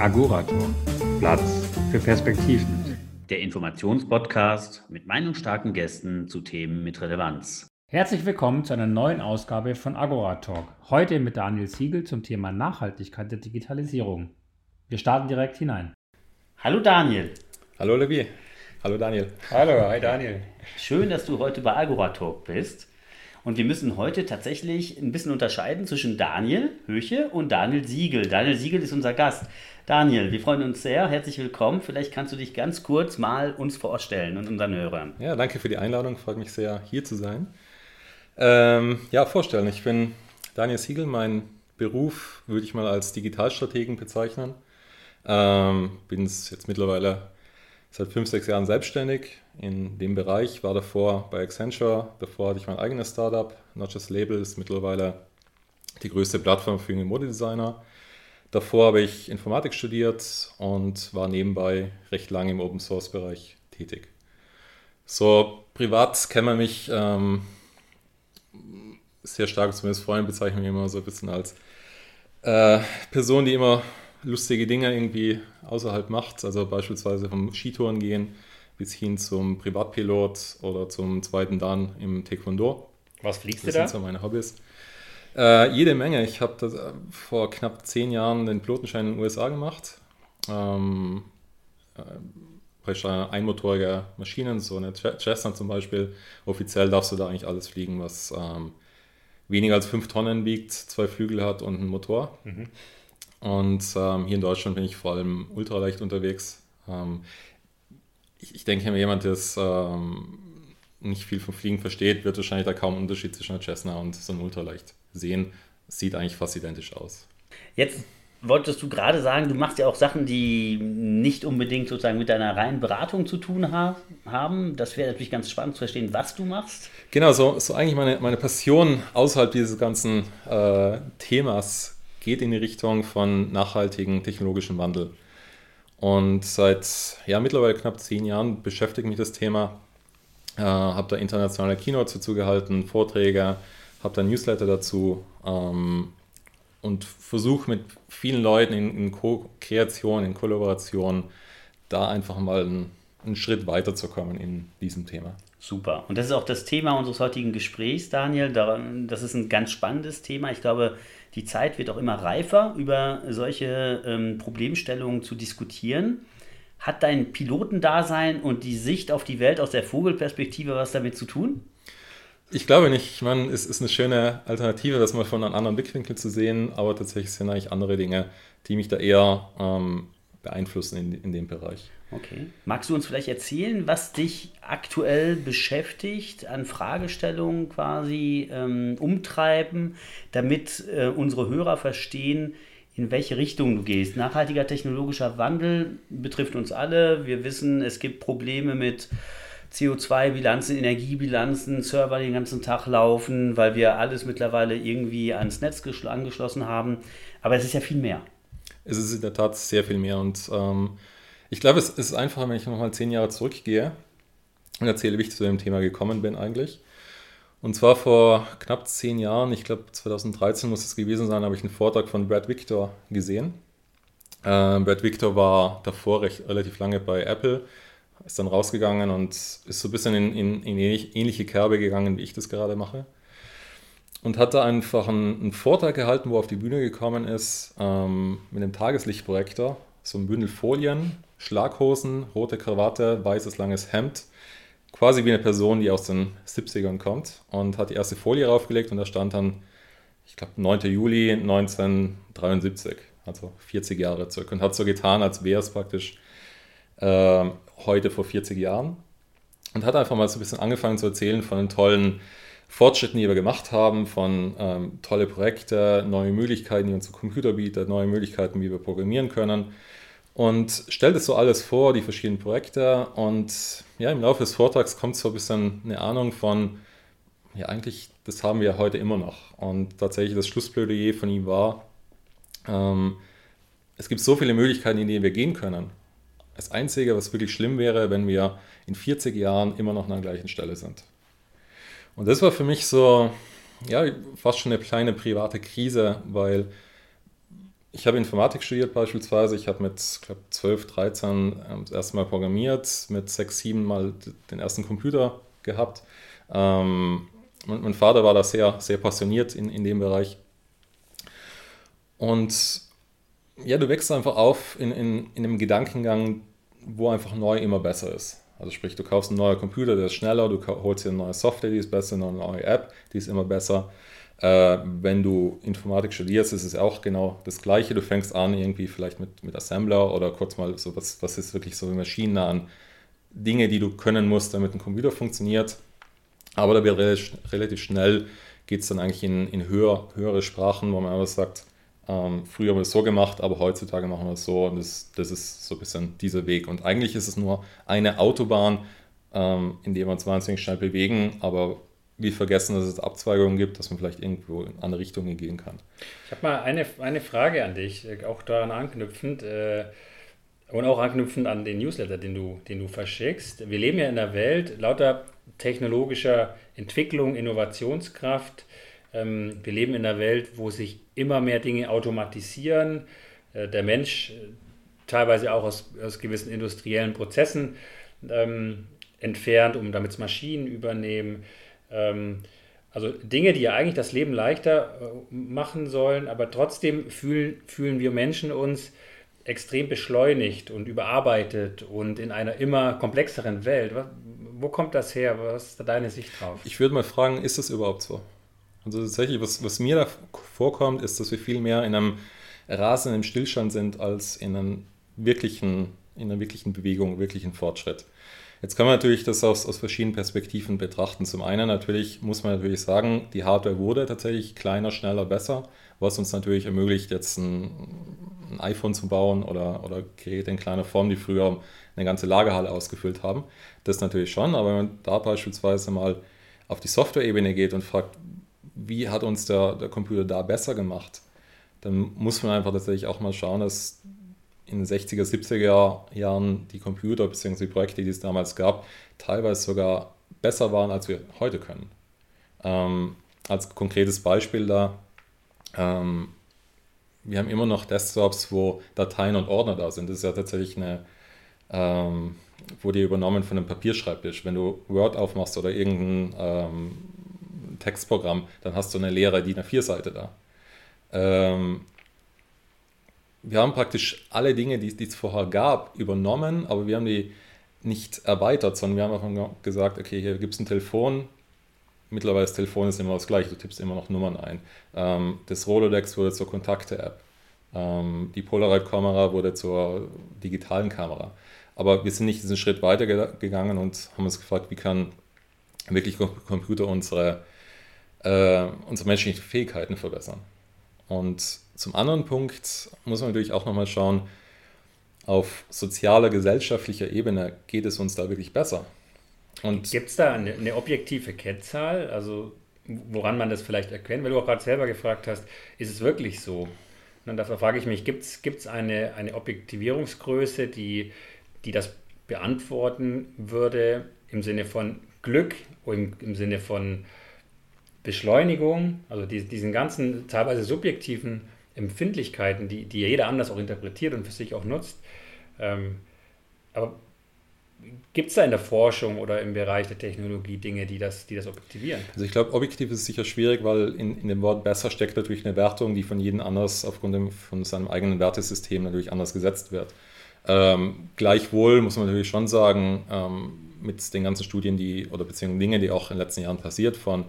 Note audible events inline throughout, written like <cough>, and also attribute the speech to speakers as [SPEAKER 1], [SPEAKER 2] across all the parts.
[SPEAKER 1] Agorator. Platz für Perspektiven.
[SPEAKER 2] Der Informationspodcast mit meinungsstarken Gästen zu Themen mit Relevanz.
[SPEAKER 1] Herzlich willkommen zu einer neuen Ausgabe von Agora Talk. Heute mit Daniel Siegel zum Thema Nachhaltigkeit der Digitalisierung. Wir starten direkt hinein.
[SPEAKER 2] Hallo Daniel.
[SPEAKER 3] Hallo Levi. Hallo Daniel.
[SPEAKER 1] Hallo, hi Daniel.
[SPEAKER 2] Schön, dass du heute bei Agora Talk bist. Und wir müssen heute tatsächlich ein bisschen unterscheiden zwischen Daniel Höche und Daniel Siegel. Daniel Siegel ist unser Gast. Daniel, wir freuen uns sehr. Herzlich willkommen. Vielleicht kannst du dich ganz kurz mal uns vorstellen und unseren Hörern.
[SPEAKER 3] Ja, danke für die Einladung. Freut mich sehr, hier zu sein. Ähm, ja, vorstellen. Ich bin Daniel Siegel. Mein Beruf würde ich mal als Digitalstrategen bezeichnen. Ähm, bin jetzt mittlerweile seit fünf, sechs Jahren selbstständig in dem Bereich, war davor bei Accenture, davor hatte ich mein eigenes Startup, Not Just Label ist mittlerweile die größte Plattform für junge Modedesigner. Davor habe ich Informatik studiert und war nebenbei recht lange im Open Source Bereich tätig. So privat kennt man mich ähm, sehr stark, zumindest Freunde bezeichnen mich immer so ein bisschen als äh, Person, die immer lustige Dinge irgendwie außerhalb macht. Also beispielsweise vom Skitouren gehen bis hin zum Privatpilot oder zum zweiten Dan im Taekwondo.
[SPEAKER 1] Was fliegst
[SPEAKER 3] das
[SPEAKER 1] du da?
[SPEAKER 3] Das sind so meine Hobbys. Äh, jede Menge. Ich habe äh, vor knapp zehn Jahren den Pilotenschein in den USA gemacht. Ähm, äh, einmotorige Maschinen, so eine Cessna zum Beispiel. Offiziell darfst du da eigentlich alles fliegen, was ähm, weniger als fünf Tonnen wiegt, zwei Flügel hat und einen Motor. Mhm. Und ähm, hier in Deutschland bin ich vor allem ultraleicht unterwegs. Ähm, ich, ich, denke, jemand, der ähm, nicht viel vom Fliegen versteht, wird wahrscheinlich da kaum einen Unterschied zwischen einer Cessna und so einem ultraleicht sehen. Sieht eigentlich fast identisch aus.
[SPEAKER 2] Jetzt wolltest du gerade sagen, du machst ja auch Sachen, die nicht unbedingt sozusagen mit deiner reinen Beratung zu tun ha haben. Das wäre natürlich ganz spannend zu verstehen, was du machst.
[SPEAKER 3] Genau, so, so eigentlich meine, meine Passion außerhalb dieses ganzen äh, Themas geht in die Richtung von nachhaltigen technologischen Wandel. Und seit ja, mittlerweile knapp zehn Jahren beschäftigt mich das Thema. Äh, habe da internationale Keynotes dazu gehalten, Vorträge, habe da Newsletter dazu ähm, und versuche mit vielen Leuten in, in Co-Kreation, in Kollaboration, da einfach mal einen, einen Schritt weiterzukommen in diesem Thema.
[SPEAKER 2] Super. Und das ist auch das Thema unseres heutigen Gesprächs, Daniel. Das ist ein ganz spannendes Thema. Ich glaube, die Zeit wird auch immer reifer, über solche ähm, Problemstellungen zu diskutieren. Hat dein Pilotendasein und die Sicht auf die Welt aus der Vogelperspektive was damit zu tun?
[SPEAKER 3] Ich glaube nicht. Ich meine, es ist eine schöne Alternative, das mal von einem anderen Blickwinkel zu sehen, aber tatsächlich sind eigentlich andere Dinge, die mich da eher ähm, beeinflussen in, in dem Bereich.
[SPEAKER 2] Okay. Magst du uns vielleicht erzählen, was dich aktuell beschäftigt, an Fragestellungen quasi ähm, umtreiben, damit äh, unsere Hörer verstehen, in welche Richtung du gehst? Nachhaltiger technologischer Wandel betrifft uns alle. Wir wissen, es gibt Probleme mit CO2-Bilanzen, Energiebilanzen, Server, den ganzen Tag laufen, weil wir alles mittlerweile irgendwie ans Netz angeschlossen haben. Aber es ist ja viel mehr.
[SPEAKER 3] Es ist in der Tat sehr viel mehr und ähm, ich glaube, es ist einfacher, wenn ich nochmal zehn Jahre zurückgehe und erzähle, wie ich zu dem Thema gekommen bin eigentlich. Und zwar vor knapp zehn Jahren, ich glaube 2013 muss es gewesen sein, habe ich einen Vortrag von Brad Victor gesehen. Äh, Brad Victor war davor recht, relativ lange bei Apple, ist dann rausgegangen und ist so ein bisschen in, in, in ähnliche Kerbe gegangen, wie ich das gerade mache. Und hat da einfach einen, einen Vortrag gehalten, wo er auf die Bühne gekommen ist, ähm, mit einem Tageslichtprojektor, so ein Bündel Folien Schlaghosen, rote Krawatte, weißes langes Hemd. Quasi wie eine Person, die aus den 70ern kommt und hat die erste Folie raufgelegt und da stand dann, ich glaube, 9. Juli 1973, also 40 Jahre zurück und hat so getan, als wäre es praktisch äh, heute vor 40 Jahren und hat einfach mal so ein bisschen angefangen zu erzählen von den tollen Fortschritten, die wir gemacht haben, von ähm, tolle Projekte, neue Möglichkeiten, die unser Computer bietet, neue Möglichkeiten, wie wir programmieren können und stellt es so alles vor, die verschiedenen Projekte. Und ja, im Laufe des Vortrags kommt so ein bisschen eine Ahnung von, ja, eigentlich, das haben wir heute immer noch. Und tatsächlich das Schlussplädoyer von ihm war, ähm, es gibt so viele Möglichkeiten, in denen wir gehen können. Das Einzige, was wirklich schlimm wäre, wenn wir in 40 Jahren immer noch an der gleichen Stelle sind. Und das war für mich so, ja, fast schon eine kleine private Krise, weil ich habe Informatik studiert beispielsweise. Ich habe mit, glaube 12, 13 ähm, das erste Mal programmiert, mit 6, 7 Mal den ersten Computer gehabt. Ähm, mein, mein, Vater war da sehr, sehr passioniert in, in dem Bereich. Und ja, du wächst einfach auf in, in, in einem Gedankengang, wo einfach neu immer besser ist. Also sprich, du kaufst einen neuen Computer, der ist schneller, du holst dir eine neue Software, die ist besser, eine neue App, die ist immer besser. Äh, wenn du Informatik studierst, ist es auch genau das Gleiche. Du fängst an irgendwie vielleicht mit, mit Assembler oder kurz mal so, was, was ist wirklich so maschinennahen Dinge, die du können musst, damit ein Computer funktioniert. Aber da wird relativ, relativ schnell, geht es dann eigentlich in, in höher, höhere Sprachen, wo man einfach sagt, ähm, früher haben wir es so gemacht, aber heutzutage machen wir es so und das, das ist so ein bisschen dieser Weg. Und eigentlich ist es nur eine Autobahn, ähm, in der wir uns wahnsinnig schnell bewegen, aber wir vergessen, dass es Abzweigungen gibt, dass man vielleicht irgendwo in andere Richtungen gehen kann.
[SPEAKER 1] Ich habe mal eine, eine Frage an dich, auch daran anknüpfend äh, und auch anknüpfend an den Newsletter, den du, den du verschickst. Wir leben ja in einer Welt lauter technologischer Entwicklung, Innovationskraft. Ähm, wir leben in einer Welt, wo sich immer mehr Dinge automatisieren. Äh, der Mensch äh, teilweise auch aus, aus gewissen industriellen Prozessen ähm, entfernt, um damit Maschinen übernehmen. Ähm, also Dinge, die ja eigentlich das Leben leichter äh, machen sollen, aber trotzdem fühlen, fühlen wir Menschen uns extrem beschleunigt und überarbeitet und in einer immer komplexeren Welt. Wo kommt das her? Was ist da deine Sicht drauf?
[SPEAKER 3] Ich würde mal fragen, ist das überhaupt so? Also tatsächlich, was, was mir da vorkommt, ist, dass wir viel mehr in einem rasenden Stillstand sind als in, einem wirklichen, in einer wirklichen Bewegung, wirklichen Fortschritt. Jetzt kann man natürlich das aus, aus verschiedenen Perspektiven betrachten. Zum einen natürlich muss man natürlich sagen, die Hardware wurde tatsächlich kleiner, schneller, besser, was uns natürlich ermöglicht, jetzt ein, ein iPhone zu bauen oder, oder Geräte in kleiner Form, die früher eine ganze Lagerhalle ausgefüllt haben. Das natürlich schon, aber wenn man da beispielsweise mal auf die Software-Ebene geht und fragt, wie hat uns der, der Computer da besser gemacht, dann muss man einfach tatsächlich auch mal schauen, dass in den 60er, 70er Jahren die Computer bzw. die Projekte, die es damals gab, teilweise sogar besser waren, als wir heute können. Ähm, als konkretes Beispiel da, ähm, wir haben immer noch Desktops, wo Dateien und Ordner da sind. Das ist ja tatsächlich eine, ähm, wurde übernommen von einem Papierschreibtisch. Wenn du Word aufmachst oder irgendein ähm, Textprogramm, dann hast du eine leere DIN A4-Seite da. Ähm, wir haben praktisch alle Dinge, die, die es vorher gab, übernommen, aber wir haben die nicht erweitert, sondern wir haben einfach gesagt, okay, hier gibt es ein Telefon. Mittlerweile das Telefon ist immer das gleiche, du tippst immer noch Nummern ein. Ähm, das Rolodex wurde zur Kontakte-App. Ähm, die Polaroid-Kamera wurde zur digitalen Kamera. Aber wir sind nicht diesen Schritt weiter gegangen und haben uns gefragt, wie kann wirklich Computer unsere, äh, unsere menschlichen Fähigkeiten verbessern. Und zum anderen Punkt muss man natürlich auch nochmal schauen, auf sozialer, gesellschaftlicher Ebene geht es uns da wirklich besser.
[SPEAKER 1] Gibt es da eine, eine, objektive Kennzahl, also woran man das vielleicht erkennt? Weil du auch gerade selber gefragt hast, ist es wirklich so? Und dafür frage ich mich, gibt es eine, eine Objektivierungsgröße, die, die das beantworten würde im Sinne von Glück, im, im Sinne von Beschleunigung, also die, diesen ganzen teilweise subjektiven Empfindlichkeiten, die, die jeder anders auch interpretiert und für sich auch nutzt. Ähm, aber gibt es da in der Forschung oder im Bereich der Technologie Dinge, die das, die das objektivieren?
[SPEAKER 3] Also ich glaube, objektiv ist sicher schwierig, weil in, in dem Wort besser steckt natürlich eine Wertung, die von jedem anders aufgrund von seinem eigenen Wertesystem natürlich anders gesetzt wird. Ähm, gleichwohl muss man natürlich schon sagen, ähm, mit den ganzen Studien, die oder beziehungsweise Dinge, die auch in den letzten Jahren passiert, von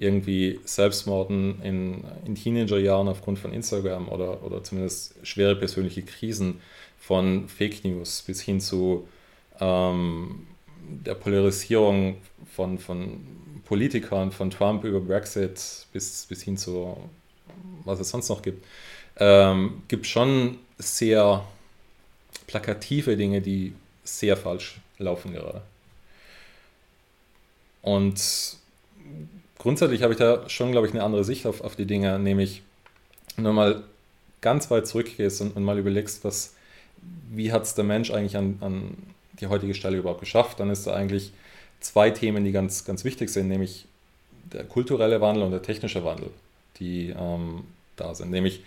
[SPEAKER 3] irgendwie Selbstmorden in, in Teenagerjahren aufgrund von Instagram oder, oder zumindest schwere persönliche Krisen von Fake News bis hin zu ähm, der Polarisierung von, von Politikern, von Trump über Brexit bis, bis hin zu was es sonst noch gibt, ähm, gibt schon sehr plakative Dinge, die sehr falsch laufen gerade. Und grundsätzlich habe ich da schon, glaube ich, eine andere Sicht auf, auf die Dinge, nämlich wenn du mal ganz weit zurückgehst und, und mal überlegst, was, wie hat es der Mensch eigentlich an, an die heutige Stelle überhaupt geschafft, dann ist da eigentlich zwei Themen, die ganz, ganz wichtig sind, nämlich der kulturelle Wandel und der technische Wandel, die ähm, da sind. Nämlich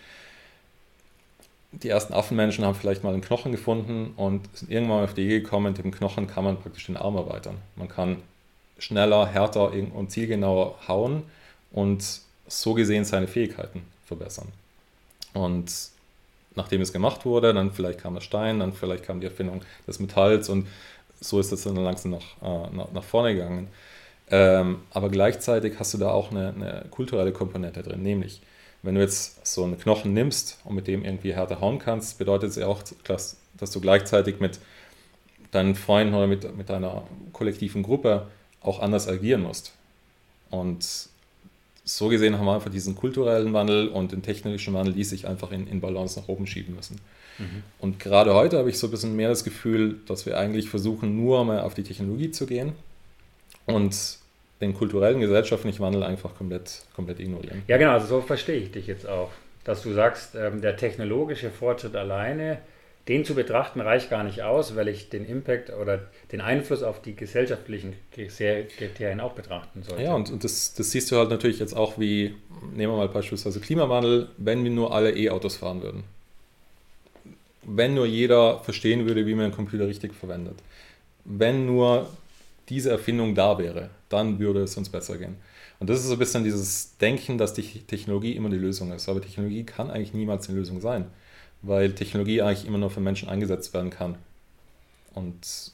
[SPEAKER 3] die ersten Affenmenschen haben vielleicht mal einen Knochen gefunden und sind irgendwann auf die Idee gekommen, mit dem Knochen kann man praktisch den Arm erweitern. Man kann schneller, härter und zielgenauer hauen und so gesehen seine Fähigkeiten verbessern. Und nachdem es gemacht wurde, dann vielleicht kam der Stein, dann vielleicht kam die Erfindung des Metalls und so ist das dann langsam nach, äh, nach, nach vorne gegangen. Ähm, aber gleichzeitig hast du da auch eine, eine, kulturelle Komponente drin, nämlich wenn du jetzt so einen Knochen nimmst und mit dem irgendwie härter hauen kannst, bedeutet es ja auch, dass, dass du gleichzeitig mit deinen Freunden oder mit, mit deiner kollektiven Gruppe auch anders agieren musst. Und so gesehen haben wir einfach diesen kulturellen Wandel und den technischen Wandel, die sich einfach in, in Balance nach oben schieben müssen. Mhm. Und gerade heute habe ich so ein bisschen mehr das Gefühl, dass wir eigentlich versuchen, nur mal auf die Technologie zu gehen und den kulturellen, gesellschaftlichen Wandel einfach komplett, komplett ignorieren.
[SPEAKER 1] Ja, genau, also so verstehe ich dich jetzt auch. Dass du sagst, ähm, der technologische Fortschritt alleine, den zu betrachten, reicht gar nicht aus, weil ich den Impact oder den Einfluss auf die gesellschaftlichen Kriterien auch betrachten sollte.
[SPEAKER 3] Ja, und, und das, das siehst du halt natürlich jetzt auch wie, nehmen wir mal beispielsweise Klimawandel, wenn wir nur alle E-Autos fahren würden. Wenn nur jeder verstehen würde, wie man einen Computer richtig verwendet. Wenn nur diese Erfindung da wäre, dann würde es uns besser gehen. Und das ist so ein bisschen dieses Denken, dass die Technologie immer die Lösung ist. Aber Technologie kann eigentlich niemals die Lösung sein, weil Technologie eigentlich immer nur für Menschen eingesetzt werden kann. Und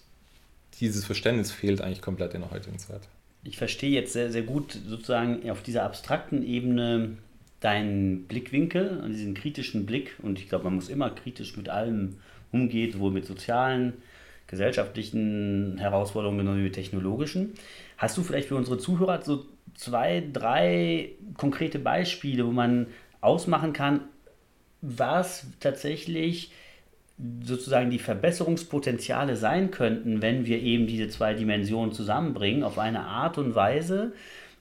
[SPEAKER 3] dieses Verständnis fehlt eigentlich komplett in der heutigen Zeit.
[SPEAKER 2] Ich verstehe jetzt sehr, sehr gut sozusagen auf dieser abstrakten Ebene deinen Blickwinkel, diesen kritischen Blick. Und ich glaube, man muss immer kritisch mit allem umgehen, sowohl mit sozialen gesellschaftlichen Herausforderungen genauso wie mit technologischen. Hast du vielleicht für unsere Zuhörer so zwei, drei konkrete Beispiele, wo man ausmachen kann, was tatsächlich sozusagen die Verbesserungspotenziale sein könnten, wenn wir eben diese zwei Dimensionen zusammenbringen, auf eine Art und Weise,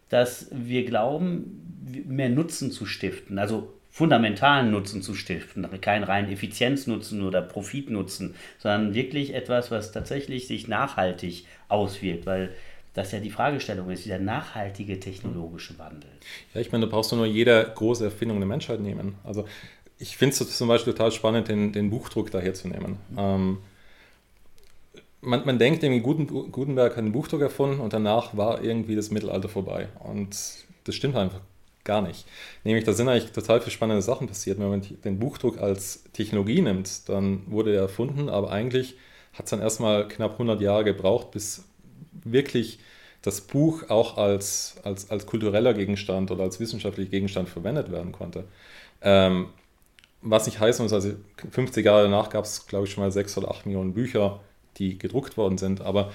[SPEAKER 2] dass wir glauben, mehr Nutzen zu stiften. Also fundamentalen Nutzen zu stiften, keinen reinen Effizienznutzen oder Profitnutzen, sondern wirklich etwas, was tatsächlich sich nachhaltig auswirkt, weil das ja die Fragestellung ist, dieser nachhaltige technologische Wandel.
[SPEAKER 3] Ja, ich meine, da brauchst du nur jede große Erfindung der Menschheit nehmen. Also ich finde es zum Beispiel total spannend, den, den Buchdruck da herzunehmen. Mhm. Ähm, man, man denkt, Gutenberg hat den Buchdruck erfunden und danach war irgendwie das Mittelalter vorbei. Und das stimmt einfach gar nicht. Nämlich, da sind eigentlich total viele spannende Sachen passiert. Wenn man den Buchdruck als Technologie nimmt, dann wurde er erfunden, aber eigentlich hat es dann erstmal knapp 100 Jahre gebraucht, bis wirklich das Buch auch als, als, als kultureller Gegenstand oder als wissenschaftlicher Gegenstand verwendet werden konnte. Ähm, was nicht heißen muss, also 50 Jahre danach gab es, glaube ich, schon mal 6 oder 8 Millionen Bücher, die gedruckt worden sind, aber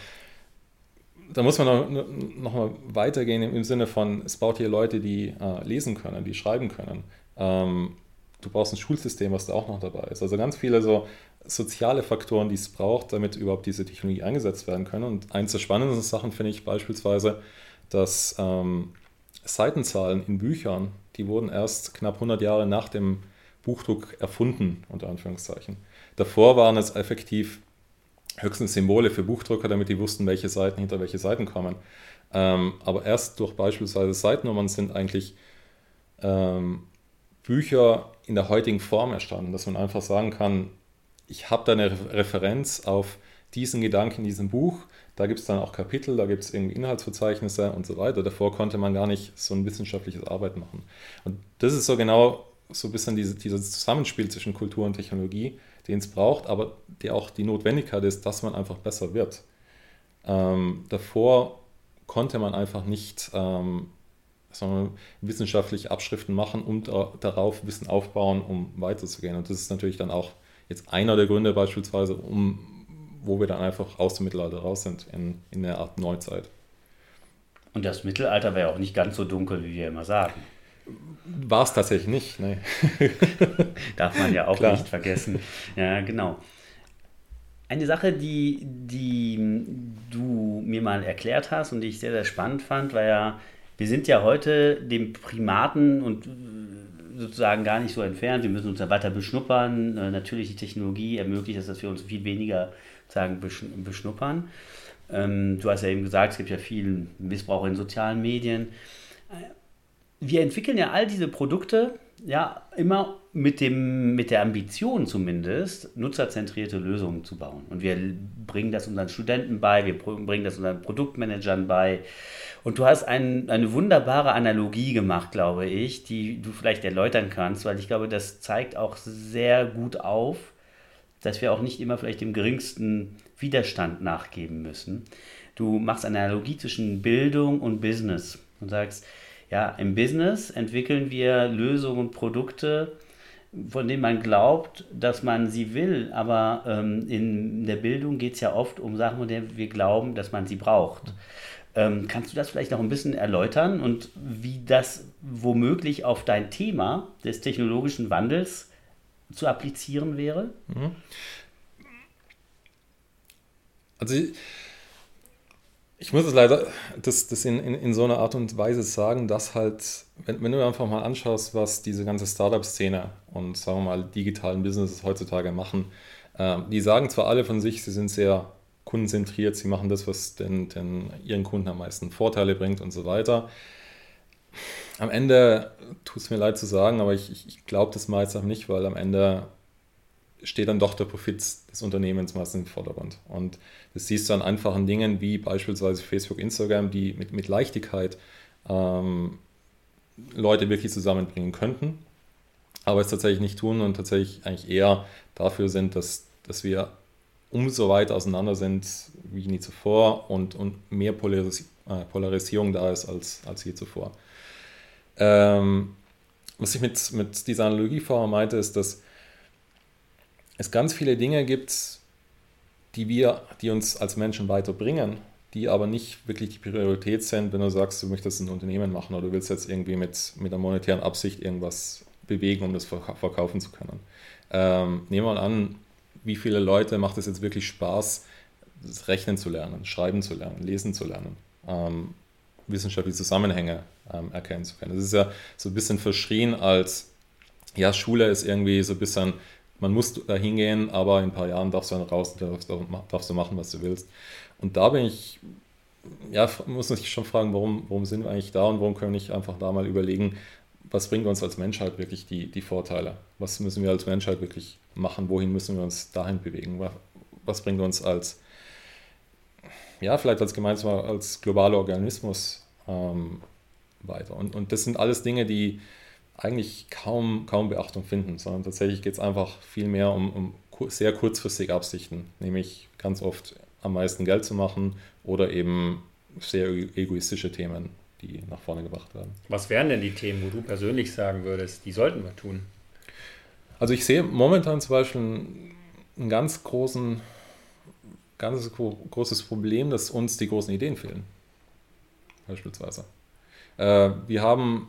[SPEAKER 3] da muss man noch, noch mal weitergehen im, Sinne von, es baut hier Leute, die äh, lesen können, die schreiben können. Ähm, du brauchst ein Schulsystem, was da auch noch dabei ist. Also ganz viele so soziale Faktoren, die es braucht, damit überhaupt diese Technologie eingesetzt werden können. Und eins der spannendsten Sachen finde ich beispielsweise, dass ähm, Seitenzahlen in Büchern, die wurden erst knapp 100 Jahre nach dem Buchdruck erfunden, unter Anführungszeichen. Davor waren es effektiv höchstens Symbole für Buchdrucker, damit die wussten, welche Seiten hinter welche Seiten kommen. Ähm, aber erst durch beispielsweise Seitennummern sind eigentlich ähm, Bücher in der heutigen Form erstanden, dass man einfach sagen kann, ich habe da eine Referenz auf diesen Gedanken in diesem Buch, da gibt es dann auch Kapitel, da gibt es irgendwie Inhaltsverzeichnisse und so weiter. Davor konnte man gar nicht so ein wissenschaftliches Arbeit machen. Und das ist so genau so ein bisschen diese, dieses Zusammenspiel zwischen Kultur und Technologie, den es braucht, aber der auch die Notwendigkeit ist, dass man einfach besser wird. Ähm, davor konnte man einfach nicht ähm, sondern wissenschaftliche Abschriften machen und darauf Wissen aufbauen, um weiterzugehen. Und das ist natürlich dann auch jetzt einer der Gründe beispielsweise, um, wo wir dann einfach aus dem Mittelalter raus sind, in, in der Art Neuzeit.
[SPEAKER 2] Und das Mittelalter wäre auch nicht ganz so dunkel, wie wir immer sagen.
[SPEAKER 3] War es tatsächlich nicht, ne. <laughs>
[SPEAKER 2] Darf man ja auch Klar. nicht vergessen. Ja, genau. Eine Sache, die, die du mir mal erklärt hast und die ich sehr, sehr spannend fand, war ja, wir sind ja heute dem Primaten und sozusagen gar nicht so entfernt. Wir müssen uns ja weiter beschnuppern. Äh, natürlich die Technologie ermöglicht es, dass wir uns viel weniger sagen, beschnuppern. Ähm, du hast ja eben gesagt, es gibt ja viel Missbrauch in sozialen Medien wir entwickeln ja all diese Produkte ja immer mit, dem, mit der Ambition zumindest, nutzerzentrierte Lösungen zu bauen. Und wir bringen das unseren Studenten bei, wir bringen das unseren Produktmanagern bei. Und du hast ein, eine wunderbare Analogie gemacht, glaube ich, die du vielleicht erläutern kannst, weil ich glaube, das zeigt auch sehr gut auf, dass wir auch nicht immer vielleicht dem geringsten Widerstand nachgeben müssen. Du machst eine Analogie zwischen Bildung und Business und sagst, ja, im Business entwickeln wir Lösungen Produkte, von denen man glaubt, dass man sie will, aber ähm, in der Bildung geht es ja oft um Sachen, von denen wir glauben, dass man sie braucht. Ähm, kannst du das vielleicht noch ein bisschen erläutern und wie das womöglich auf dein Thema des technologischen Wandels zu applizieren wäre? Mhm.
[SPEAKER 3] Also ich muss es leider das, das in, in, in so einer Art und Weise sagen, dass halt, wenn, wenn du einfach mal anschaust, was diese ganze Startup-Szene und sagen wir mal digitalen Businesses heutzutage machen, äh, die sagen zwar alle von sich, sie sind sehr kundenzentriert, sie machen das, was den, den ihren Kunden am meisten Vorteile bringt und so weiter. Am Ende tut es mir leid zu sagen, aber ich, ich, glaube das auch nicht, weil am Ende steht dann doch der Profit des Unternehmens meistens im Vordergrund. Und das siehst du an einfachen Dingen wie beispielsweise Facebook, Instagram, die mit, mit Leichtigkeit ähm, Leute wirklich zusammenbringen könnten, aber es tatsächlich nicht tun und tatsächlich eigentlich eher dafür sind, dass, dass wir umso weiter auseinander sind wie nie zuvor und, und mehr Polaris äh, Polarisierung da ist als, als je zuvor. Ähm, was ich mit, mit dieser Analogie vorher meinte, ist, dass es ganz viele Dinge gibt, die wir, die uns als Menschen weiterbringen, die aber nicht wirklich die Priorität sind, wenn du sagst, du möchtest ein Unternehmen machen oder du willst jetzt irgendwie mit, mit einer monetären Absicht irgendwas bewegen, um das verkaufen zu können. Ähm, nehmen wir mal an, wie viele Leute macht es jetzt wirklich Spaß, Rechnen zu lernen, Schreiben zu lernen, Lesen zu lernen, ähm, wissenschaftliche Zusammenhänge ähm, erkennen zu können. Das ist ja so ein bisschen verschrien als, ja, Schule ist irgendwie so ein bisschen man muss da hingehen, aber in ein paar Jahren darfst du dann raus darfst, darfst du machen, was du willst. Und da bin ich, ja, muss man sich schon fragen, warum, warum sind wir eigentlich da und warum können wir nicht einfach da mal überlegen, was bringt uns als Menschheit wirklich die, die Vorteile? Was müssen wir als Menschheit wirklich machen? Wohin müssen wir uns dahin bewegen? Was bringt uns als, ja, vielleicht als gemeinsamer, als globaler Organismus ähm, weiter? Und, und das sind alles Dinge, die, eigentlich kaum, kaum Beachtung finden, sondern tatsächlich geht es einfach viel mehr um, um sehr kurzfristige Absichten, nämlich ganz oft am meisten Geld zu machen oder eben sehr egoistische Themen, die nach vorne gebracht werden.
[SPEAKER 1] Was wären denn die Themen, wo du persönlich sagen würdest, die sollten wir tun?
[SPEAKER 3] Also ich sehe momentan zum Beispiel einen ganz großen, ganz großes Problem, dass uns die großen Ideen fehlen. Beispielsweise. Äh, wir haben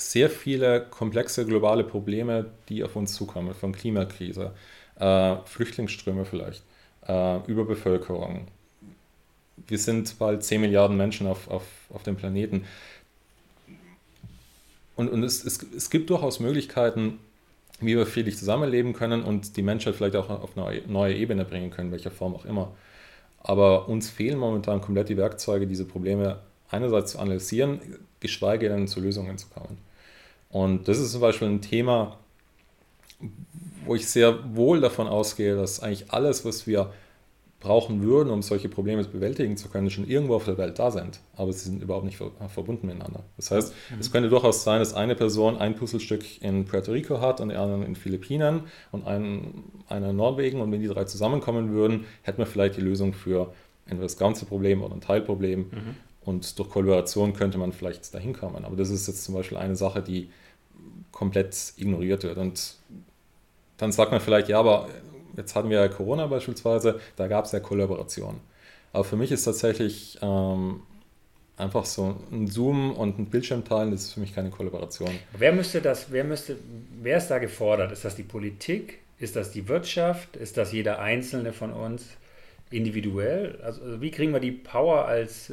[SPEAKER 3] sehr viele komplexe globale Probleme, die auf uns zukommen, von Klimakrise, äh, Flüchtlingsströme vielleicht, äh, Überbevölkerung. Wir sind bald 10 Milliarden Menschen auf, auf, auf dem Planeten. Und, und es, es, es gibt durchaus Möglichkeiten, wie wir friedlich zusammenleben können und die Menschheit vielleicht auch auf eine neue Ebene bringen können, welcher Form auch immer. Aber uns fehlen momentan komplett die Werkzeuge, diese Probleme einerseits zu analysieren, geschweige denn zu Lösungen zu kommen. Und das ist zum Beispiel ein Thema, wo ich sehr wohl davon ausgehe, dass eigentlich alles, was wir brauchen würden, um solche Probleme bewältigen zu können, schon irgendwo auf der Welt da sind. Aber sie sind überhaupt nicht verbunden miteinander. Das heißt, mhm. es könnte durchaus sein, dass eine Person ein Puzzlestück in Puerto Rico hat und die anderen in Philippinen und einen, einer in Norwegen. Und wenn die drei zusammenkommen würden, hätten wir vielleicht die Lösung für entweder das ganze Problem oder ein Teilproblem. Mhm. Und durch Kollaboration könnte man vielleicht dahin kommen. Aber das ist jetzt zum Beispiel eine Sache, die komplett ignoriert wird. Und dann sagt man vielleicht, ja, aber jetzt hatten wir ja Corona beispielsweise, da gab es ja Kollaboration. Aber für mich ist tatsächlich ähm, einfach so ein Zoom und ein Bildschirm teilen, das ist für mich keine Kollaboration.
[SPEAKER 1] Wer müsste das, wer müsste, wer ist da gefordert? Ist das die Politik? Ist das die Wirtschaft? Ist das jeder Einzelne von uns individuell? Also wie kriegen wir die Power als,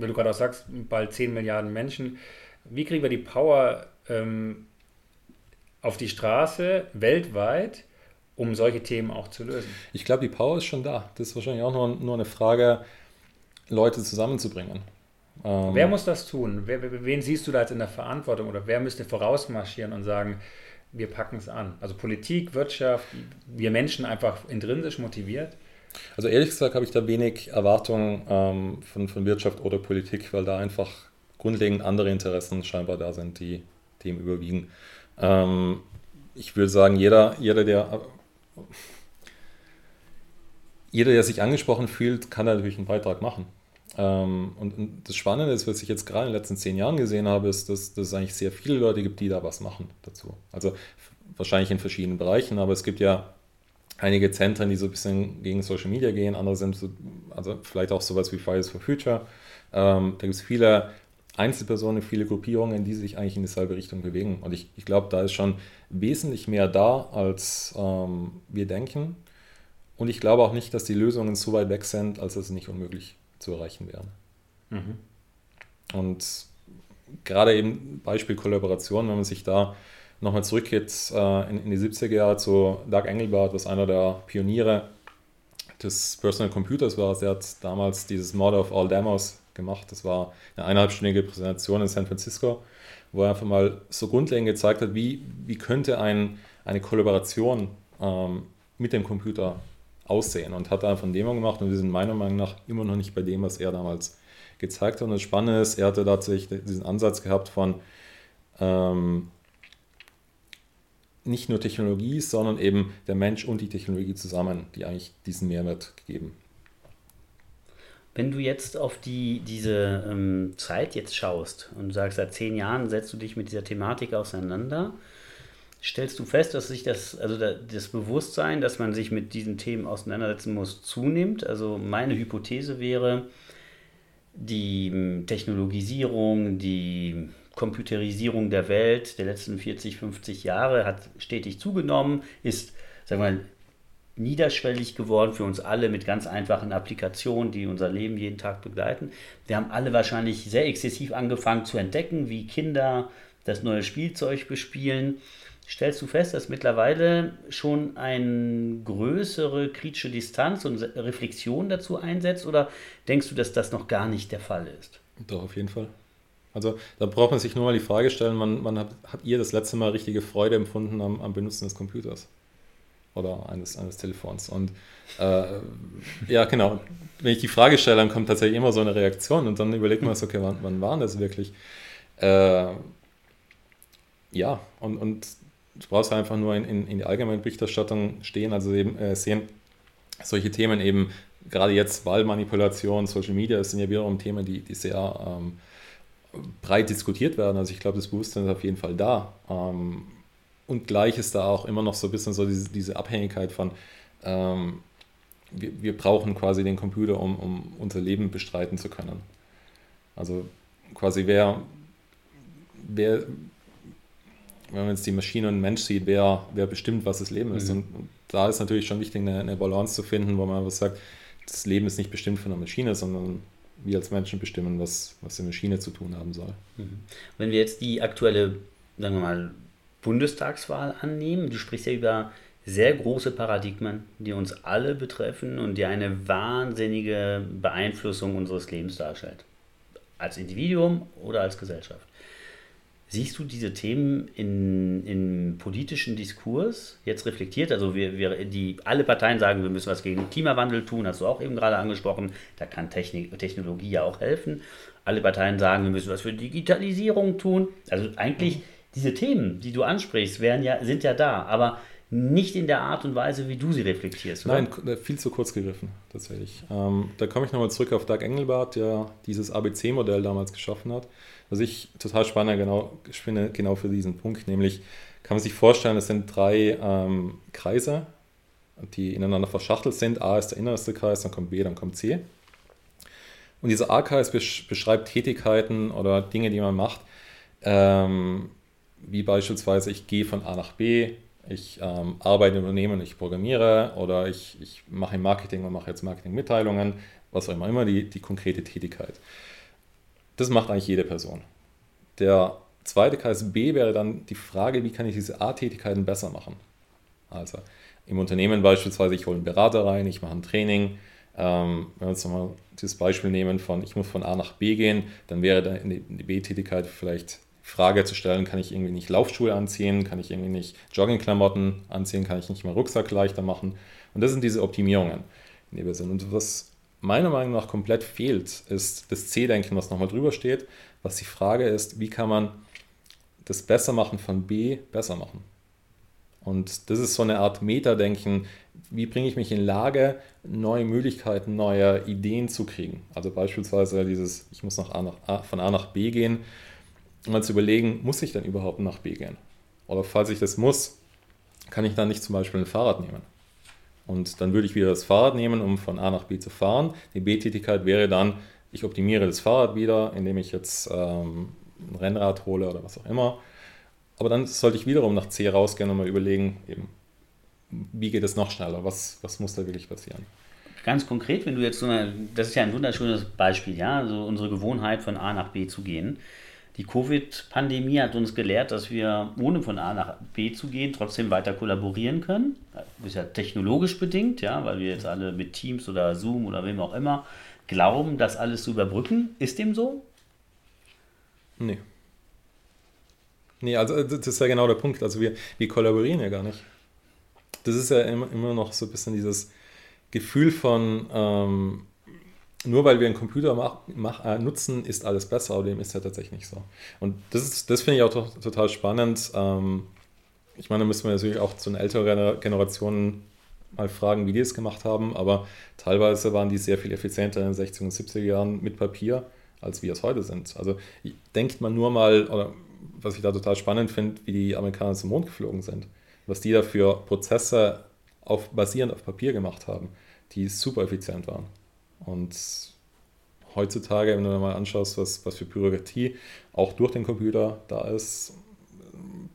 [SPEAKER 1] wenn du gerade auch sagst, bald 10 Milliarden Menschen, wie kriegen wir die Power, ähm, auf die Straße weltweit, um solche Themen auch zu lösen?
[SPEAKER 3] Ich glaube, die Power ist schon da. Das ist wahrscheinlich auch nur, nur eine Frage, Leute zusammenzubringen.
[SPEAKER 1] Ähm, wer muss das tun? Wer, wen siehst du da jetzt in der Verantwortung oder wer müsste vorausmarschieren und sagen, wir packen es an? Also Politik, Wirtschaft, wir Menschen einfach intrinsisch motiviert?
[SPEAKER 3] Also ehrlich gesagt habe ich da wenig Erwartungen ähm, von, von Wirtschaft oder Politik, weil da einfach grundlegend andere Interessen scheinbar da sind, die dem überwiegen. Ähm, ich würde sagen, jeder, jeder, der jeder, der sich angesprochen fühlt, kann natürlich einen Beitrag machen. Ähm, und, und, das Spannende ist, was ich jetzt gerade in den letzten zehn Jahren gesehen habe, ist, dass, dass es eigentlich sehr viele Leute gibt, die da was machen dazu. Also wahrscheinlich in verschiedenen Bereichen, aber es gibt ja einige Zentren, die so ein bisschen gegen Social Media gehen, andere sind so, also vielleicht auch sowas wie Fridays for Future. Ähm, da gibt es viele Einzelpersonen, viele Gruppierungen, die sich eigentlich in dieselbe Richtung bewegen. Und ich, ich glaube, da ist schon wesentlich mehr da, als ähm, wir denken. Und ich glaube auch nicht, dass die Lösungen so weit weg sind, als dass es nicht unmöglich zu erreichen wären. Mhm. Und gerade eben Beispiel Kollaboration, wenn man sich da nochmal zurückgeht äh, in, in, die 70er Jahre zu Doug Engelbart, was einer der Pioniere des Personal Computers war. Der hat damals dieses Model of All Demos gemacht. Das war eine eineinhalbstündige Präsentation in San Francisco, wo er einfach mal so grundlegend gezeigt hat, wie, wie könnte ein, eine Kollaboration ähm, mit dem Computer aussehen und hat einfach eine Demo gemacht und wir sind meiner Meinung nach immer noch nicht bei dem, was er damals gezeigt hat. Und das Spannende ist, er hatte tatsächlich diesen Ansatz gehabt von ähm, nicht nur Technologie, sondern eben der Mensch und die Technologie zusammen, die eigentlich diesen Mehrwert geben.
[SPEAKER 2] Wenn du jetzt auf die, diese ähm, Zeit jetzt schaust und sagst, seit zehn Jahren setzt du dich mit dieser Thematik auseinander, stellst du fest, dass sich das, also das Bewusstsein, dass man sich mit diesen Themen auseinandersetzen muss, zunimmt. Also meine Hypothese wäre, die hm, Technologisierung, die Computerisierung der Welt der letzten 40, 50 Jahre hat stetig zugenommen, ist, sagen wir mal, niederschwellig geworden für uns alle mit ganz einfachen Applikationen, die unser Leben jeden Tag begleiten. Wir haben alle wahrscheinlich sehr exzessiv angefangen zu entdecken, wie Kinder das neue Spielzeug bespielen. Stellst du fest, dass mittlerweile schon eine größere kritische Distanz und Reflexion dazu einsetzt oder denkst du, dass das noch gar nicht der Fall ist?
[SPEAKER 3] Doch, auf jeden Fall. Also da braucht man sich nur mal die Frage stellen, wann, wann hat, hat ihr das letzte Mal richtige Freude empfunden am, am Benutzen des Computers? oder eines, eines Telefons. Und äh, ja, genau, wenn ich die Frage stelle, dann kommt tatsächlich immer so eine Reaktion und dann überlegt man sich, okay, wann, wann war das wirklich? Äh, ja, und, und du brauchst einfach nur in, in, in die allgemeine Berichterstattung stehen, also eben äh, sehen, solche Themen eben, gerade jetzt Wahlmanipulation, Social Media, das sind ja wiederum Themen, die, die sehr ähm, breit diskutiert werden. Also ich glaube, das Bewusstsein ist auf jeden Fall da. Ähm, und gleich ist da auch immer noch so ein bisschen so diese, diese Abhängigkeit von, ähm, wir, wir brauchen quasi den Computer, um, um unser Leben bestreiten zu können. Also quasi wer, wer wenn man jetzt die Maschine und den Mensch sieht, wer, wer bestimmt, was das Leben ist. Mhm. Und, und, da ist natürlich schon wichtig, eine, eine, Balance zu finden, wo man einfach sagt, das Leben ist nicht bestimmt von der Maschine, sondern wir als Menschen bestimmen, was, was die Maschine zu tun haben soll.
[SPEAKER 2] Mhm. Wenn wir jetzt die aktuelle, sagen wir mal, Bundestagswahl annehmen. Du sprichst ja über sehr große Paradigmen, die uns alle betreffen und die eine wahnsinnige Beeinflussung unseres Lebens darstellt. Als Individuum oder als Gesellschaft. Siehst du diese Themen in, im politischen Diskurs jetzt reflektiert? Also wir, wir, die, alle Parteien sagen, wir müssen was gegen den Klimawandel tun, hast du auch eben gerade angesprochen. Da kann Technik, Technologie ja auch helfen. Alle Parteien sagen, wir müssen was für Digitalisierung tun. Also eigentlich mhm diese Themen, die du ansprichst, ja, sind ja da, aber nicht in der Art und Weise, wie du sie reflektierst.
[SPEAKER 3] Oder? Nein, viel zu kurz gegriffen, tatsächlich. Ähm, da komme ich nochmal zurück auf Doug Engelbart, der dieses ABC-Modell damals geschaffen hat, was ich total spannend genau, finde, genau für diesen Punkt, nämlich kann man sich vorstellen, es sind drei ähm, Kreise, die ineinander verschachtelt sind. A ist der innerste Kreis, dann kommt B, dann kommt C. Und dieser A-Kreis beschreibt Tätigkeiten oder Dinge, die man macht, ähm, wie beispielsweise ich gehe von A nach B, ich ähm, arbeite im Unternehmen, ich programmiere oder ich, ich mache Marketing und mache jetzt Marketingmitteilungen, was auch immer, immer die, die konkrete Tätigkeit. Das macht eigentlich jede Person. Der zweite Kreis B wäre dann die Frage, wie kann ich diese A-Tätigkeiten besser machen? Also im Unternehmen beispielsweise, ich hole einen Berater rein, ich mache ein Training. Ähm, wenn wir uns nochmal dieses Beispiel nehmen von, ich muss von A nach B gehen, dann wäre da die B-Tätigkeit vielleicht Frage zu stellen, kann ich irgendwie nicht Laufschuhe anziehen, kann ich irgendwie nicht Joggingklamotten anziehen, kann ich nicht meinen Rucksack leichter machen. Und das sind diese Optimierungen, in die wir sind. Und was meiner Meinung nach komplett fehlt, ist das C-Denken, was nochmal drüber steht, was die Frage ist, wie kann man das Bessermachen von B besser machen? Und das ist so eine Art Metadenken, wie bringe ich mich in Lage, neue Möglichkeiten, neue Ideen zu kriegen. Also beispielsweise dieses, ich muss nach A nach A, von A nach B gehen, mal zu überlegen, muss ich denn überhaupt nach B gehen? Oder falls ich das muss, kann ich dann nicht zum Beispiel ein Fahrrad nehmen? Und dann würde ich wieder das Fahrrad nehmen, um von A nach B zu fahren. Die B-Tätigkeit wäre dann, ich optimiere das Fahrrad wieder, indem ich jetzt ähm, ein Rennrad hole oder was auch immer. Aber dann sollte ich wiederum nach C rausgehen und mal überlegen, eben, wie geht es noch schneller? Was, was muss da wirklich passieren?
[SPEAKER 2] Ganz konkret, wenn du jetzt so eine, das ist ja ein wunderschönes Beispiel, ja, also unsere Gewohnheit von A nach B zu gehen. Die Covid-Pandemie hat uns gelehrt, dass wir ohne von A nach B zu gehen trotzdem weiter kollaborieren können. Das ist ja technologisch bedingt, ja, weil wir jetzt alle mit Teams oder Zoom oder wem auch immer glauben, das alles zu überbrücken. Ist dem so?
[SPEAKER 3] Nee. Nee, also das ist ja genau der Punkt. Also wir, wir kollaborieren ja gar nicht das ist ja immer, immer noch so ein bisschen dieses Gefühl von, ähm, nur weil wir einen Computer mach, mach, äh, nutzen, ist alles besser, aber dem ist ja tatsächlich nicht so. Und das, das finde ich auch total spannend. Ähm, ich meine, da müssen wir natürlich auch zu den älteren Generationen mal fragen, wie die es gemacht haben, aber teilweise waren die sehr viel effizienter in den 60er und 70er Jahren mit Papier, als wir es heute sind. Also denkt man nur mal, oder was ich da total spannend finde, wie die Amerikaner zum Mond geflogen sind was die da für Prozesse auf, basierend auf Papier gemacht haben, die super effizient waren. Und heutzutage, wenn du mal anschaust, was, was für Bürokratie auch durch den Computer da ist,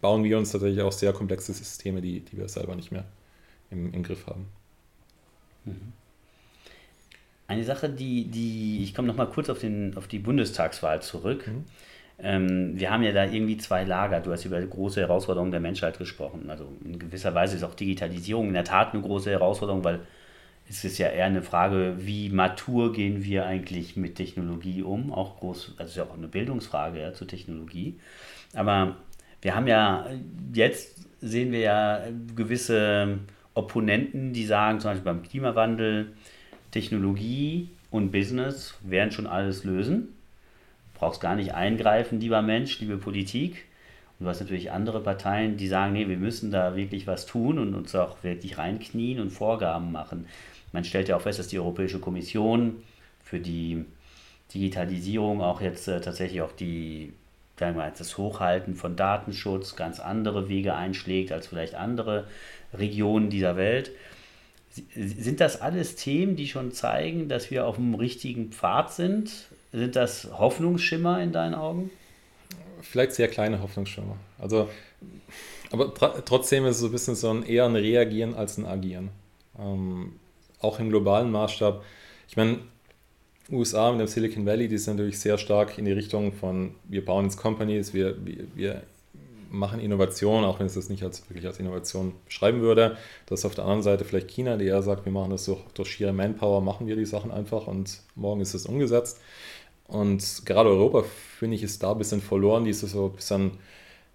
[SPEAKER 3] bauen wir uns tatsächlich auch sehr komplexe Systeme, die, die wir selber nicht mehr im, im Griff haben.
[SPEAKER 2] Mhm. Eine Sache, die, die ich komme nochmal kurz auf, den, auf die Bundestagswahl zurück. Mhm. Ähm, wir haben ja da irgendwie zwei Lager. Du hast über große Herausforderungen der Menschheit gesprochen. Also in gewisser Weise ist auch Digitalisierung in der Tat eine große Herausforderung, weil es ist ja eher eine Frage, wie matur gehen wir eigentlich mit Technologie um? Auch groß, also ist ja auch eine Bildungsfrage ja, zur Technologie. Aber wir haben ja, jetzt sehen wir ja gewisse Opponenten, die sagen, zum Beispiel beim Klimawandel, Technologie und Business werden schon alles lösen brauchst gar nicht eingreifen, lieber Mensch, liebe Politik. Und du hast natürlich andere Parteien, die sagen, nee, wir müssen da wirklich was tun und uns auch wirklich reinknien und Vorgaben machen. Man stellt ja auch fest, dass die Europäische Kommission für die Digitalisierung auch jetzt äh, tatsächlich auch die, sagen wir, das Hochhalten von Datenschutz ganz andere Wege einschlägt als vielleicht andere Regionen dieser Welt. Sind das alles Themen, die schon zeigen, dass wir auf dem richtigen Pfad sind? Sind das Hoffnungsschimmer in deinen Augen?
[SPEAKER 3] Vielleicht sehr kleine Hoffnungsschimmer. Also, aber trotzdem ist es so ein bisschen so ein eher ein Reagieren als ein Agieren. Ähm, auch im globalen Maßstab. Ich meine, USA mit dem Silicon Valley, die sind natürlich sehr stark in die Richtung von, wir bauen jetzt Companies, wir, wir, wir machen Innovation, auch wenn es das nicht als, wirklich als Innovation beschreiben würde. Das ist auf der anderen Seite vielleicht China, die eher sagt, wir machen das durch, durch schiere Manpower, machen wir die Sachen einfach und morgen ist es umgesetzt. Und gerade Europa, finde ich, ist da ein bisschen verloren, die ist so ein bisschen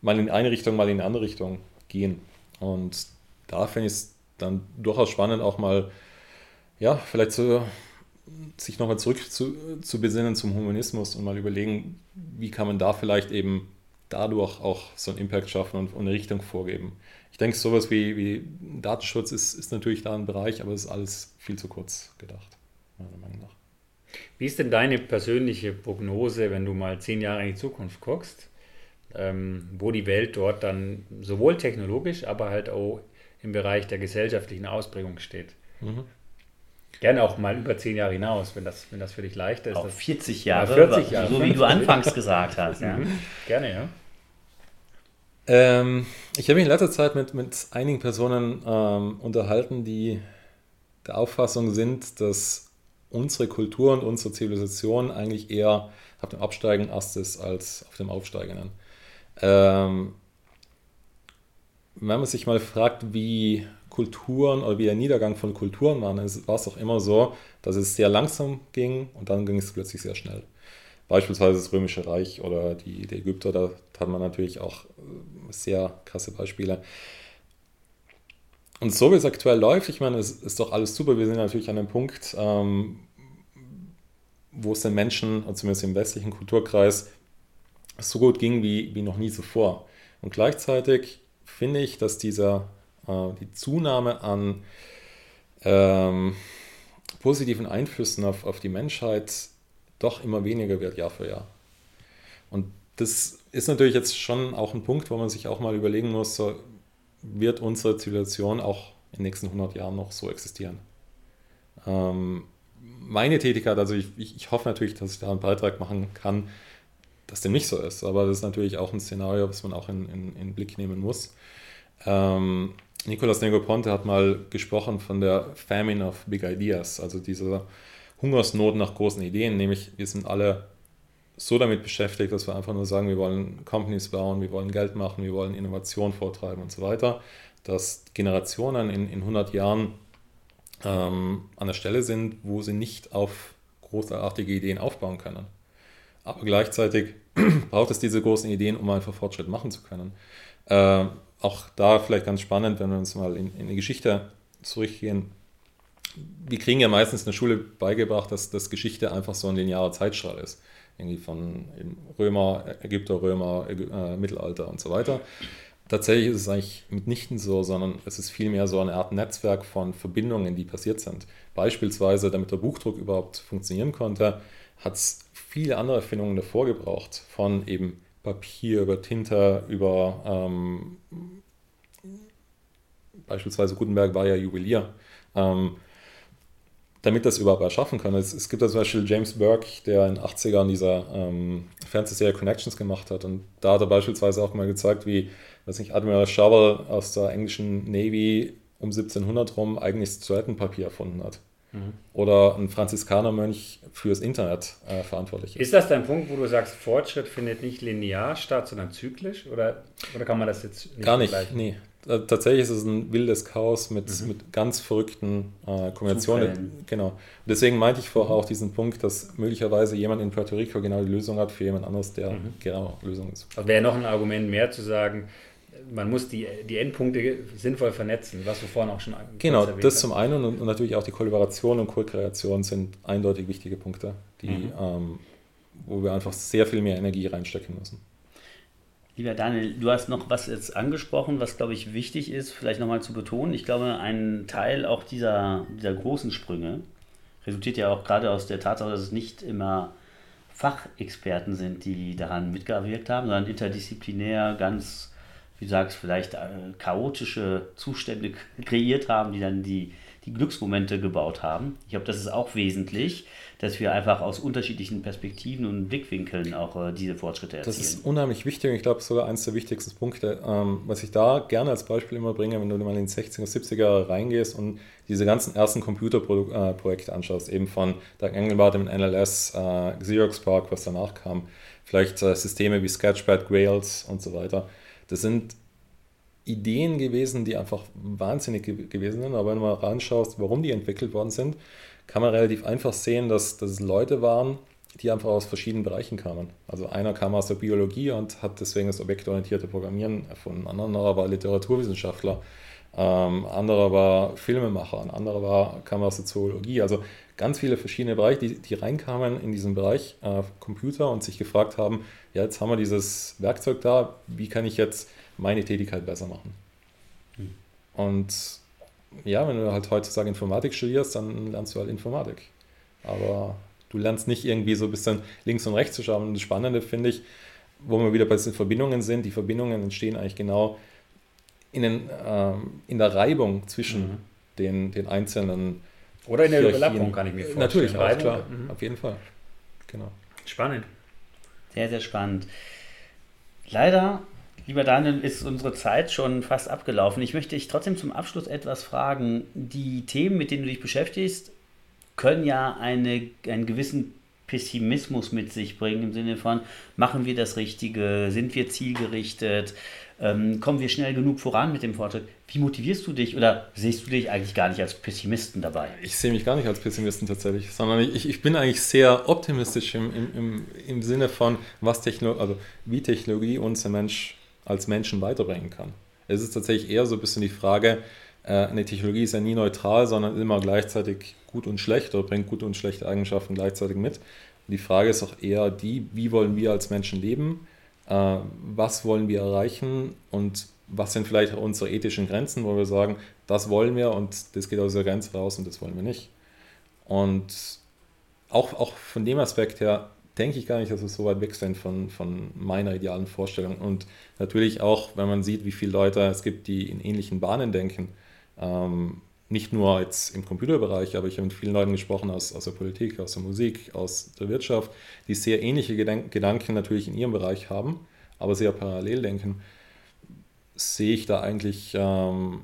[SPEAKER 3] mal in eine Richtung, mal in eine andere Richtung gehen. Und da finde ich es dann durchaus spannend, auch mal, ja, vielleicht so, sich nochmal zurück zu, zu besinnen zum Humanismus und mal überlegen, wie kann man da vielleicht eben dadurch auch so einen Impact schaffen und, und eine Richtung vorgeben. Ich denke, sowas wie, wie Datenschutz ist, ist natürlich da ein Bereich, aber es ist alles viel zu kurz gedacht, meiner Meinung nach.
[SPEAKER 1] Wie ist denn deine persönliche Prognose, wenn du mal zehn Jahre in die Zukunft guckst, ähm, wo die Welt dort dann sowohl technologisch, aber halt auch im Bereich der gesellschaftlichen Ausprägung steht? Mhm. Gerne auch mal über zehn Jahre hinaus, wenn das, wenn das für dich leichter ist.
[SPEAKER 2] Auch 40 Jahre,
[SPEAKER 1] ja, 40 Jahre
[SPEAKER 2] so wie du anfangs gesagt hast. Ja.
[SPEAKER 1] Mhm. Gerne, ja.
[SPEAKER 3] Ähm, ich habe mich in letzter Zeit mit, mit einigen Personen ähm, unterhalten, die der Auffassung sind, dass unsere Kultur und unsere Zivilisation eigentlich eher auf dem absteigenden Ast ist als auf dem aufsteigenden. Ähm, wenn man sich mal fragt, wie Kulturen oder wie der Niedergang von Kulturen war, war es doch immer so, dass es sehr langsam ging und dann ging es plötzlich sehr schnell. beispielsweise das Römische Reich oder die, die Ägypter, da hat man natürlich auch äh, sehr krasse Beispiele. Und so wie es aktuell läuft, ich meine, es ist doch alles super. Wir sind natürlich an einem Punkt, ähm, wo es den Menschen, zumindest im westlichen Kulturkreis, so gut ging wie, wie noch nie zuvor. Und gleichzeitig finde ich, dass dieser, die Zunahme an ähm, positiven Einflüssen auf, auf die Menschheit doch immer weniger wird, Jahr für Jahr. Und das ist natürlich jetzt schon auch ein Punkt, wo man sich auch mal überlegen muss, so, wird unsere Zivilisation auch in den nächsten 100 Jahren noch so existieren? Ähm, meine Tätigkeit, also ich, ich, ich, hoffe natürlich, dass ich da einen Beitrag machen kann, dass dem nicht so ist, aber das ist natürlich auch ein Szenario, was man auch in, in, in Blick nehmen muss. Ähm, Nicolas Negroponte hat mal gesprochen von der Famine of Big Ideas, also dieser Hungersnot nach großen Ideen, nämlich wir sind alle so damit beschäftigt, dass wir einfach nur sagen, wir wollen Companies bauen, wir wollen Geld machen, wir wollen Innovation vortreiben und so weiter, dass Generationen in, in 100 Jahren ähm, an der Stelle sind, wo sie nicht auf großartige Ideen aufbauen können. Aber gleichzeitig <clears throat> braucht es diese großen Ideen, um einfach Fortschritt machen zu können. Äh, auch da vielleicht ganz spannend, wenn wir uns mal in, in die Geschichte zurückgehen. Wir kriegen ja meistens in der Schule beigebracht, dass, dass Geschichte einfach so ein linearer Zeitstrahl ist. Irgendwie von Römer, Ägypter, Römer, äh, Mittelalter und so weiter. Tatsächlich ist es eigentlich mitnichten so, sondern es ist vielmehr so eine Art Netzwerk von Verbindungen, die passiert sind. Beispielsweise, damit der Buchdruck überhaupt funktionieren konnte, hat es viele andere Erfindungen davor gebraucht, von eben Papier, über Tinte, über ähm, beispielsweise Gutenberg war ja Juwelier. Ähm, damit das überhaupt erschaffen kann. Es, es gibt da zum Beispiel James Burke, der in den 80ern dieser ähm, Fernsehserie Connections gemacht hat. Und da hat er beispielsweise auch mal gezeigt, wie, weiß nicht, Admiral Shovel aus der englischen Navy um 1700 rum eigentlich Toilettenpapier erfunden hat mhm. oder ein Franziskanermönch fürs Internet äh, verantwortlich
[SPEAKER 1] ist. Ist das dein Punkt, wo du sagst, Fortschritt findet nicht linear statt, sondern zyklisch? Oder, oder kann man das jetzt
[SPEAKER 3] nicht Gar nicht, nee. Tatsächlich ist es ein wildes Chaos mit, mhm. mit ganz verrückten äh, Kombinationen. Zufällen. Genau. deswegen meinte ich vorher auch diesen Punkt, dass möglicherweise jemand in Puerto Rico genau die Lösung hat für jemand anderes, der mhm. genau Lösung ist.
[SPEAKER 1] Also wäre noch ein Argument mehr zu sagen, man muss die, die Endpunkte sinnvoll vernetzen, was wir vorhin auch schon
[SPEAKER 3] Genau, das zum einen und, und, natürlich auch die Kollaboration und Co-Kreation sind eindeutig wichtige Punkte, die, mhm. ähm, wo wir einfach sehr viel mehr Energie reinstecken müssen.
[SPEAKER 2] Lieber Daniel, du hast noch was jetzt angesprochen, was glaube ich wichtig ist, vielleicht nochmal zu betonen. Ich glaube, ein Teil auch dieser, dieser großen Sprünge resultiert ja auch gerade aus der Tatsache, dass es nicht immer Fachexperten sind, die daran mitgewirkt haben, sondern interdisziplinär ganz wie du sagst, vielleicht äh, chaotische Zustände kreiert haben, die dann die, die Glücksmomente gebaut haben. Ich glaube, das ist auch wesentlich, dass wir einfach aus unterschiedlichen Perspektiven und Blickwinkeln auch äh, diese Fortschritte erzielen.
[SPEAKER 3] Das ist unheimlich wichtig und ich glaube sogar eines der wichtigsten Punkte, ähm, was ich da gerne als Beispiel immer bringe, wenn du mal in die 60er, 70er reingehst und diese ganzen ersten Computerprojekte äh, anschaust, eben von Doug Engelbart im NLS, äh, Xerox Park, was danach kam, vielleicht äh, Systeme wie Sketchpad, Grails und so weiter das sind Ideen gewesen, die einfach wahnsinnig ge gewesen sind. Aber wenn du mal reinschaust, warum die entwickelt worden sind, kann man relativ einfach sehen, dass, dass es Leute waren, die einfach aus verschiedenen Bereichen kamen. Also einer kam aus der Biologie und hat deswegen das objektorientierte Programmieren erfunden. Ein anderer war Literaturwissenschaftler. Ähm, anderer war Filmemacher. Ein anderer war, kam aus der Zoologie. Also ganz viele verschiedene Bereiche, die, die reinkamen in diesen Bereich äh, Computer und sich gefragt haben, ja, jetzt haben wir dieses Werkzeug da, wie kann ich jetzt meine Tätigkeit besser machen? Mhm. Und ja, wenn du halt heutzutage Informatik studierst, dann lernst du halt Informatik. Aber du lernst nicht irgendwie so ein bisschen links und rechts zu schauen. Und das Spannende finde ich, wo wir wieder bei diesen Verbindungen sind, die Verbindungen entstehen eigentlich genau in, den, ähm, in der Reibung zwischen mhm. den, den einzelnen
[SPEAKER 1] oder in der Überlappung kann ich mir vorstellen.
[SPEAKER 3] Natürlich auch, klar. Mhm. Auf jeden Fall. Genau.
[SPEAKER 1] Spannend.
[SPEAKER 2] Sehr, sehr spannend. Leider, lieber Daniel, ist unsere Zeit schon fast abgelaufen. Ich möchte dich trotzdem zum Abschluss etwas fragen. Die Themen, mit denen du dich beschäftigst, können ja eine, einen gewissen Pessimismus mit sich bringen, im Sinne von, machen wir das Richtige, sind wir zielgerichtet, ähm, kommen wir schnell genug voran mit dem Fortschritt. Wie motivierst du dich oder siehst du dich eigentlich gar nicht als Pessimisten dabei?
[SPEAKER 3] Ich sehe mich gar nicht als Pessimisten tatsächlich, sondern ich, ich bin eigentlich sehr optimistisch im, im, im, im Sinne von, was Techno also wie Technologie uns Mensch als Menschen weiterbringen kann. Es ist tatsächlich eher so ein bisschen die Frage, äh, eine Technologie ist ja nie neutral, sondern immer gleichzeitig gut und schlecht oder bringt gute und schlechte Eigenschaften gleichzeitig mit. Die Frage ist auch eher die, wie wollen wir als Menschen leben? Äh, was wollen wir erreichen und was sind vielleicht unsere ethischen Grenzen, wo wir sagen, das wollen wir und das geht aus der Grenze raus und das wollen wir nicht. Und auch, auch von dem Aspekt her denke ich gar nicht, dass wir so weit weg sind von, von meiner idealen Vorstellung. Und natürlich auch, wenn man sieht, wie viele Leute es gibt, die in ähnlichen Bahnen denken, ähm, nicht nur jetzt im Computerbereich, aber ich habe mit vielen Leuten gesprochen aus, aus der Politik, aus der Musik, aus der Wirtschaft, die sehr ähnliche Gedank Gedanken natürlich in ihrem Bereich haben, aber sehr parallel denken, sehe ich da eigentlich ähm,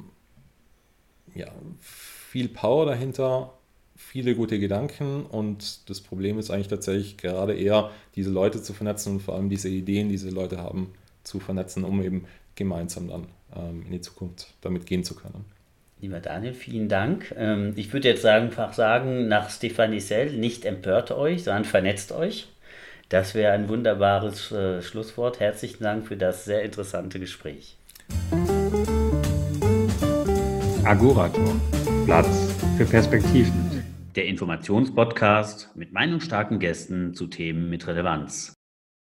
[SPEAKER 3] ja, viel Power dahinter, viele gute Gedanken und das Problem ist eigentlich tatsächlich gerade eher, diese Leute zu vernetzen und vor allem diese Ideen, die diese Leute haben, zu vernetzen, um eben gemeinsam dann ähm, in die Zukunft damit gehen zu können.
[SPEAKER 2] Lieber Daniel, vielen Dank. Ähm, ich würde jetzt einfach sagen, nach Stefanie Sell, nicht empört euch, sondern vernetzt euch. Das wäre ein wunderbares äh, Schlusswort. Herzlichen Dank für das sehr interessante Gespräch.
[SPEAKER 4] Agorator. Platz für Perspektiven.
[SPEAKER 2] Der Informationspodcast mit meinungsstarken Gästen zu Themen mit Relevanz.